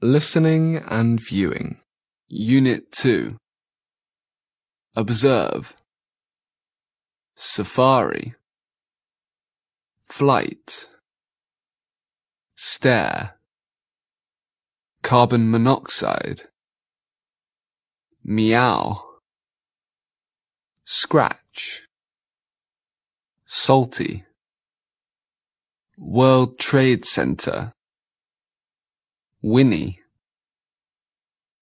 Listening and viewing. Unit 2 Observe. Safari. Flight. Stare. Carbon monoxide. Meow. Scratch Salty. World Trade Center. Winnie